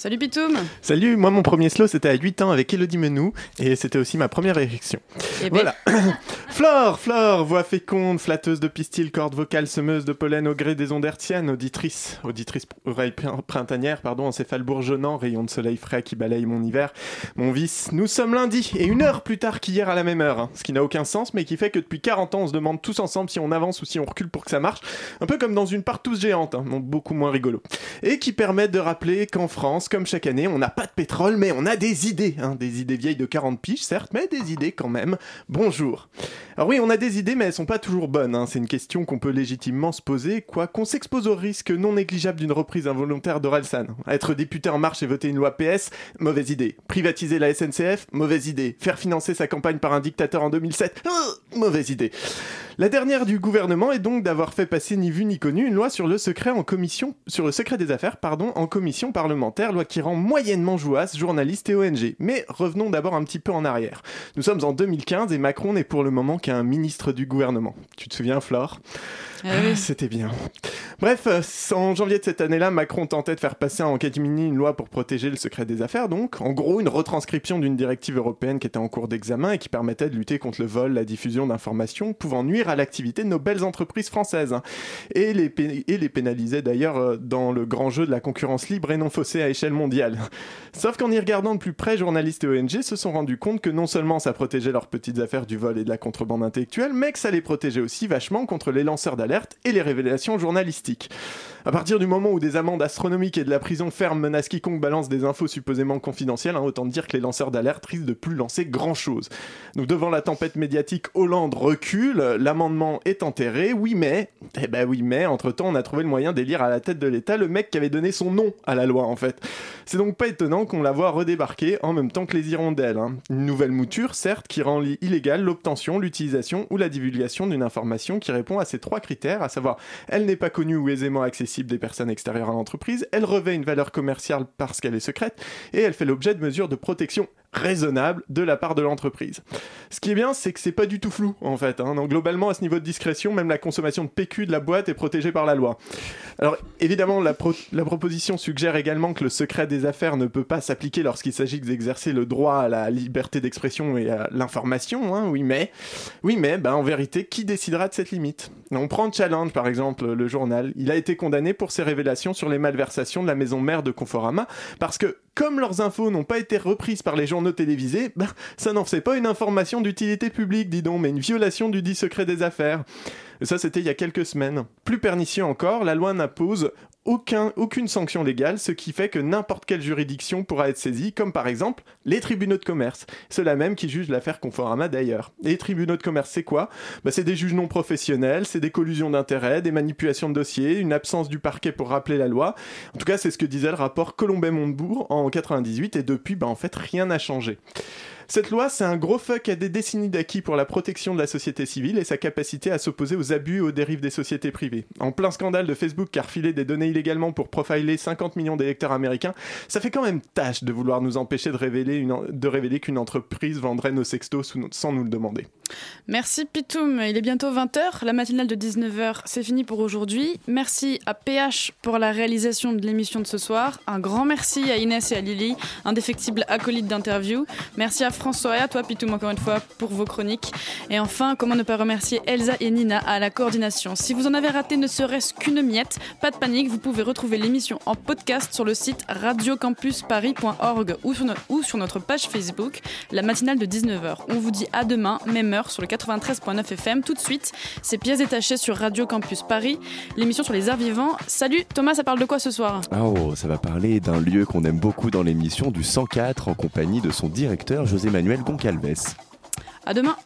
Salut Pitoum Salut, moi mon premier slow c'était à 8 ans avec Elodie Menou et c'était aussi ma première érection. Eh ben. Voilà. Flore, Flore, voix féconde, flatteuse de pistil, corde vocale, semeuse de pollen au gré des ondes hertziennes, auditrice, auditrice oreille pr- printanière, pardon, encéphale bourgeonnant, rayon de soleil frais qui balaye mon hiver, mon vice. Nous sommes lundi et une heure plus tard qu'hier à la même heure, hein, ce qui n'a aucun sens mais qui fait que depuis 40 ans on se demande tous ensemble si on avance ou si on recule pour que ça marche, un peu comme dans une partouze géante, hein, beaucoup moins rigolo. Et qui permet de rappeler qu'en France, comme chaque année, on n'a pas de pétrole, mais on a des idées. hein, des idées vieilles de 40 piges, certes, mais des idées quand même. Bonjour. Alors oui, on a des idées, mais elles sont pas toujours bonnes. hein. C'est une question qu'on peut légitimement se poser, quoi qu'on s'expose au risque non négligeable d'une reprise involontaire d'Orelsan. Être député en marche et voter une loi PS, mauvaise idée. Privatiser la SNCF, mauvaise idée. Faire financer sa campagne par un dictateur en 2007, euh, mauvaise idée. La dernière du gouvernement est donc d'avoir fait passer ni vu ni connu une loi sur le secret en commission, sur le secret des affaires, pardon, en commission parlementaire, loi qui rend moyennement jouasse journalistes et ONG. Mais revenons d'abord un petit peu en arrière. Nous sommes en 2015 et Macron n'est pour le moment qu'un ministre du gouvernement. Tu te souviens, Flore? Ah oui. C'était bien. Bref, euh, en janvier de cette année-là, Macron tentait de faire passer en catimini une loi pour protéger le secret des affaires, donc en gros une retranscription d'une directive européenne qui était en cours d'examen et qui permettait de lutter contre le vol, la diffusion d'informations pouvant nuire à l'activité de nos belles entreprises françaises, et, les et les pénalisait d'ailleurs euh, dans le grand jeu de la concurrence libre et non faussée à échelle mondiale. Sauf qu'en y regardant de plus près, journalistes et ONG se sont rendus compte que non seulement ça protégeait leurs petites affaires du vol et de la contrebande intellectuelle, mais que ça les protégeait aussi vachement contre les lanceurs d'alerte et les révélations journalistiques. À partir du moment où des amendes astronomiques et de la prison ferme menacent quiconque balance des infos supposément confidentielles, hein, autant dire que les lanceurs d'alerte risquent de plus lancer grand chose. Donc devant la tempête médiatique, Hollande recule, l'amendement est enterré, oui mais, eh ben oui mais, entre temps on a trouvé le moyen d'élire à la tête de l'État le mec qui avait donné son nom à la loi en fait. C'est donc pas étonnant qu'on la voit redébarquer en même temps que les hirondelles. hein. Une nouvelle mouture, certes, qui rend illégale l'obtention, l'utilisation ou la divulgation d'une information qui répond à ces trois critères, à savoir elle n'est pas connue ou aisément accessible des personnes extérieures à l'entreprise, elle revêt une valeur commerciale parce qu'elle est secrète, et elle fait l'objet de mesures de protection raisonnables de la part de l'entreprise. Ce qui est bien, c'est que c'est pas du tout flou, en fait. hein. Donc, globalement, à ce niveau de discrétion, même la consommation de PQ de la boîte est protégée par la loi. Alors, évidemment, la, pro- la proposition suggère également que le secret des affaires ne peut pas s'appliquer lorsqu'il s'agit d'exercer le droit à la liberté d'expression et à l'information, hein, oui, mais, oui, mais, ben, en vérité, qui décidera de cette limite? On prend Challenge, par exemple, le journal. Il a été condamné pour ses révélations sur les malversations de la maison mère de Conforama, parce que, comme leurs infos n'ont pas été reprises par les journaux télévisés, ben, ça n'en faisait pas une information d'utilité publique, dis donc, mais une violation du dit secret des affaires. Ça, c'était il y a quelques semaines. Plus pernicieux encore, la loi n'impose aucun, aucune sanction légale, ce qui fait que n'importe quelle juridiction pourra être saisie, comme par exemple les tribunaux de commerce. Ceux-là même qui jugent l'affaire Conforama d'ailleurs. Et les tribunaux de commerce, c'est quoi? Bah, C'est des juges non professionnels, c'est des collusions d'intérêts, des manipulations de dossiers, une absence du parquet pour rappeler la loi. En tout cas, c'est ce que disait le rapport Colombet-Montebourg en 98, et depuis, bah, en fait, rien n'a changé. Cette loi, c'est un gros fuck à des décennies d'acquis pour la protection de la société civile et sa capacité à s'opposer aux abus et aux dérives des sociétés privées. En plein scandale de Facebook a refilé des données illégalement pour profiler 50 millions d'électeurs américains, ça fait quand même tâche de vouloir nous empêcher de révéler, révéler qu'une entreprise vendrait nos sextos sans nous le demander. Merci Pitoum, il est bientôt 20h, la matinale de 19h, c'est fini pour aujourd'hui. Merci à PH pour la réalisation de l'émission de ce soir. Un grand merci à Inès et à Lily, indéfectibles acolytes d'interview. Merci à François et à toi Pitoum encore une fois pour vos chroniques. Et enfin, comment ne pas remercier Elsa et Nina à la coordination. Si vous en avez raté ne serait-ce qu'une miette, pas de panique, vous pouvez retrouver l'émission en podcast sur le site radiocampusparis.org ou ou sur notre page Facebook, la matinale de 19h. On vous dit à demain, même heure, sur le 93.9 FM. Tout de suite, c'est pièces détachées sur Radio Campus Paris, l'émission sur les arts vivants. Salut Thomas, ça parle de quoi ce soir? Oh, ça va parler d'un lieu qu'on aime beaucoup dans l'émission du 104 en compagnie de son directeur José Manuel Goncalves. À demain